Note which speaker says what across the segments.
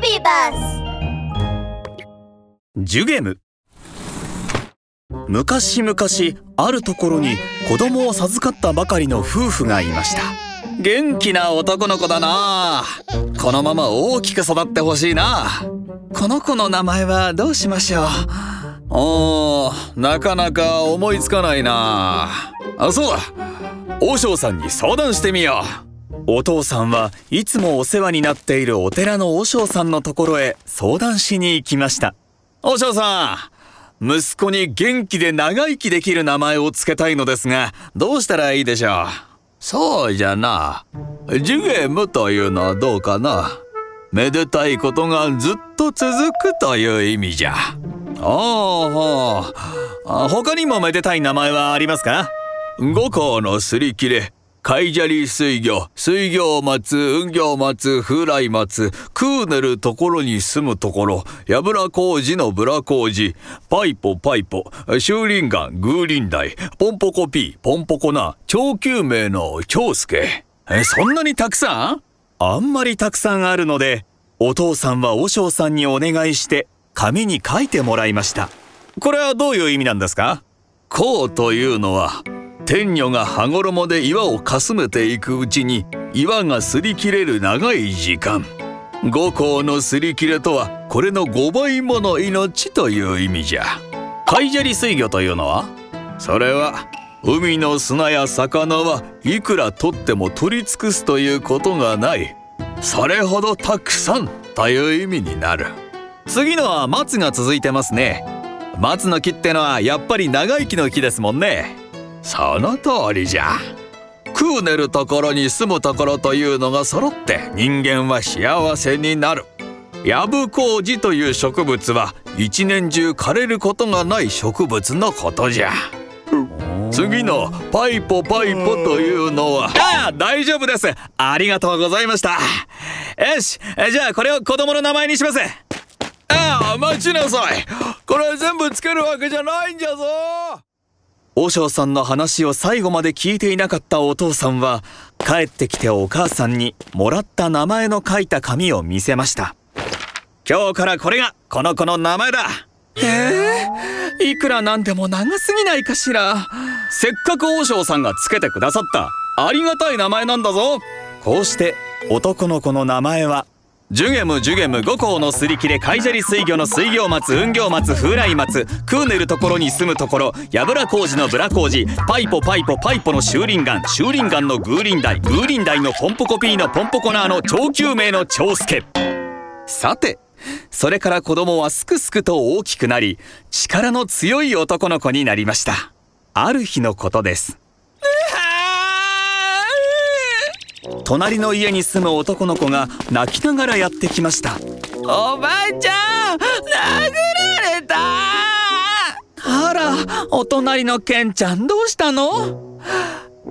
Speaker 1: ビバス
Speaker 2: ジュゲム。昔々あるところに子供を授かったばかりの夫婦がいました。元気な男の子だな。このまま大きく育ってほしいな。この子の名前はどうしましょう。おーなかなか思いつかないな。あそうだ。和尚さんに相談してみよう。お父さんはいつもお世話になっているお寺の和尚さんのところへ相談しに行きました。和尚さん息子に元気で長生きできる名前を付けたいのですがどうしたらいいでしょう？そうじゃな。ジュゲムというのはどうかな？めでたいことがずっと続くという意味じゃ。ああ他にもめでたい名前はありますか？五行のすり切れ海砂利水魚水魚松雲行松風来松クーネルところに住むところやぶら工事のブラ工事パイポパイポシューリンガングーリンダイポンポコピーポンポコナ長久名の長介。えそんなにたくさん？あんまりたくさんあるのでお父さんは和尚さんにお願いして紙に書いてもらいました。これはどういう意味なんですか？こうというのは天女が羽衣で岩をかすめていくうちに岩が擦り切れる長い時間。五行の擦り切れとはこれの5倍もの命という意味じゃ。海砂利水魚というのは？それは海の砂や魚はいくら取っても取り尽くすということがない。それほどたくさんという意味になる。次のは松が続いてますね。松の木ってのはやっぱり長生きの木ですもんね。その通りじゃ。クーネルところに住むところというのが揃って人間は幸せになる。ヤブコウジという植物は一年中枯れることがない植物のことじゃ。次のパイポパイポというのはああ大丈夫です。ありがとうございました。よしじゃあこれを子供の名前にします。ああ待ちなさい。これ全部つけるわけじゃないんじゃぞ和尚さんの話を最後まで聞いていなかったお父さんは帰ってきてお母さんにもらった名前の書いた紙を見せました。今日からこれがこの子の名前だ。えー、いくらなんでも長すぎないかしら。せっかく和尚さんがつけてくださったありがたい名前なんだぞ。こうして男の子の名前はジュゲムジュゲム五行のすり切れ海砂利水魚の水行松雲行松風来松クーネルところに住むところやぶら工事のブラ工事パイポパイポパイポのシューリンガンシューリンガンのグーリンダイグーリンダイのポンポコピーのポンポコナーの長久名の長介。さてそれから子供はすくすくと大きくなり力の強い男の子になりました。ある日のことです。隣の家に住む男の子が泣きながらやってきました。
Speaker 3: おばあちゃん殴られた！
Speaker 2: あらお隣のケンちゃんどうしたの？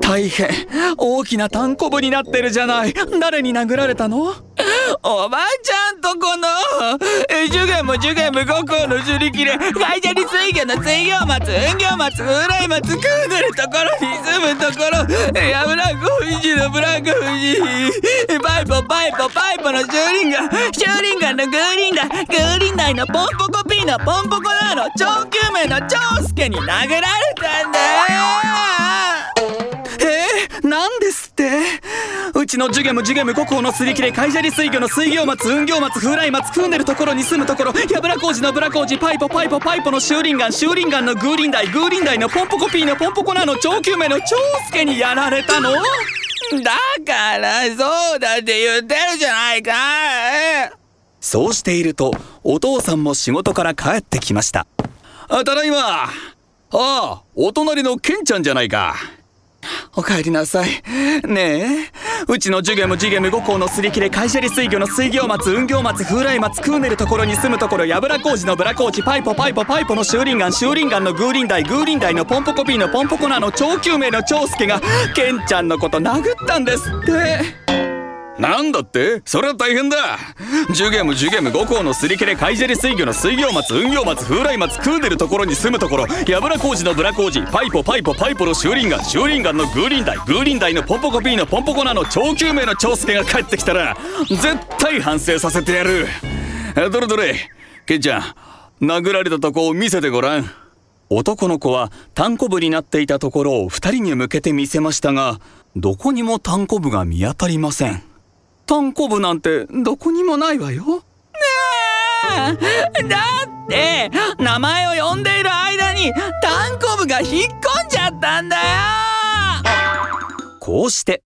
Speaker 2: 大変大きなタンコブになってるじゃない。誰に殴られたの？
Speaker 3: おばあちゃんとこのジュゲムジュゲム五行のすり切れ海砂利水魚の水行松雲行松風来松クーネルところに住むところヤブラ工事のブラ工事パイポパイポパイポのシューリンガンシューリンガンのグーリンダグーリンダイのポンポコピーのポンポコナーの長久名の長介に殴られたんだ
Speaker 2: えー、なんです？って。うちのジュゲムジュゲム五行のすり切れ海砂利水魚の水行松雲行松風来松クーネルところに住むところ。やぶら工事のブラ工事パイポパイポパイポのシューリンガンシューリンガンのグーリンダイグーリンダイのポンポコピーのポンポコナーの長久名の長介にやられたの。
Speaker 3: だからそうだって言ってるじゃないか。
Speaker 2: そうしているとお父さんも仕事から帰ってきました。ただいま。ああお隣のケンちゃんじゃないか。お帰りなさい。ねえ。うちのジュゲムジュゲム五行のすり切れ海砂利水魚の水行松雲行松風来松クーネルところに住むところやぶら工事のブラ工事パイポパイポパイポのシューリンガンシューリンガンのグーリンダイグーリンダイのポンポコピーのポンポコナーの超救命の長介がケンちゃんのこと殴ったんですって。なんだって？それは大変だ。ジュゲームジュゲーム五行のすり切れ海砂利水魚の水行松雲行松風来松クーネルところに住むところやぶら工事のブラ工事パイポパイポパイポのシューリンガンシューリンガンのグーリンダイグーリンダイのポンポコピーのポンポコナの長久名の長介が帰ってきたら絶対反省させてやる。どれどれ？ケンちゃん殴られたとこを見せてごらん。男の子は単行部になっていたところを二人に向けて見せましたがどこにも単行部が見当たりません。単行部なんてどこにもないわよ。
Speaker 3: ねだって名前を呼んでいる間に単行部が引っ込んじゃったんだよ。
Speaker 2: こうして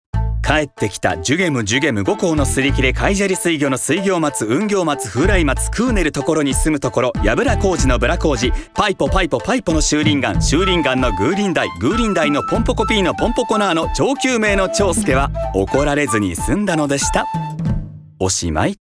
Speaker 2: 帰ってきたジュゲムジュゲム5校のすり切れカイジャリ水魚の水魚松雲行松風来松クーネルところに住むところヤブラ工事のブラ工事パイポパイポパイポのシューリンガンシューリンガンのグーリンダイグーリンダイのポンポコピーのポンポコナーの上級名の長介は怒られずに済んだのでした。おしまい。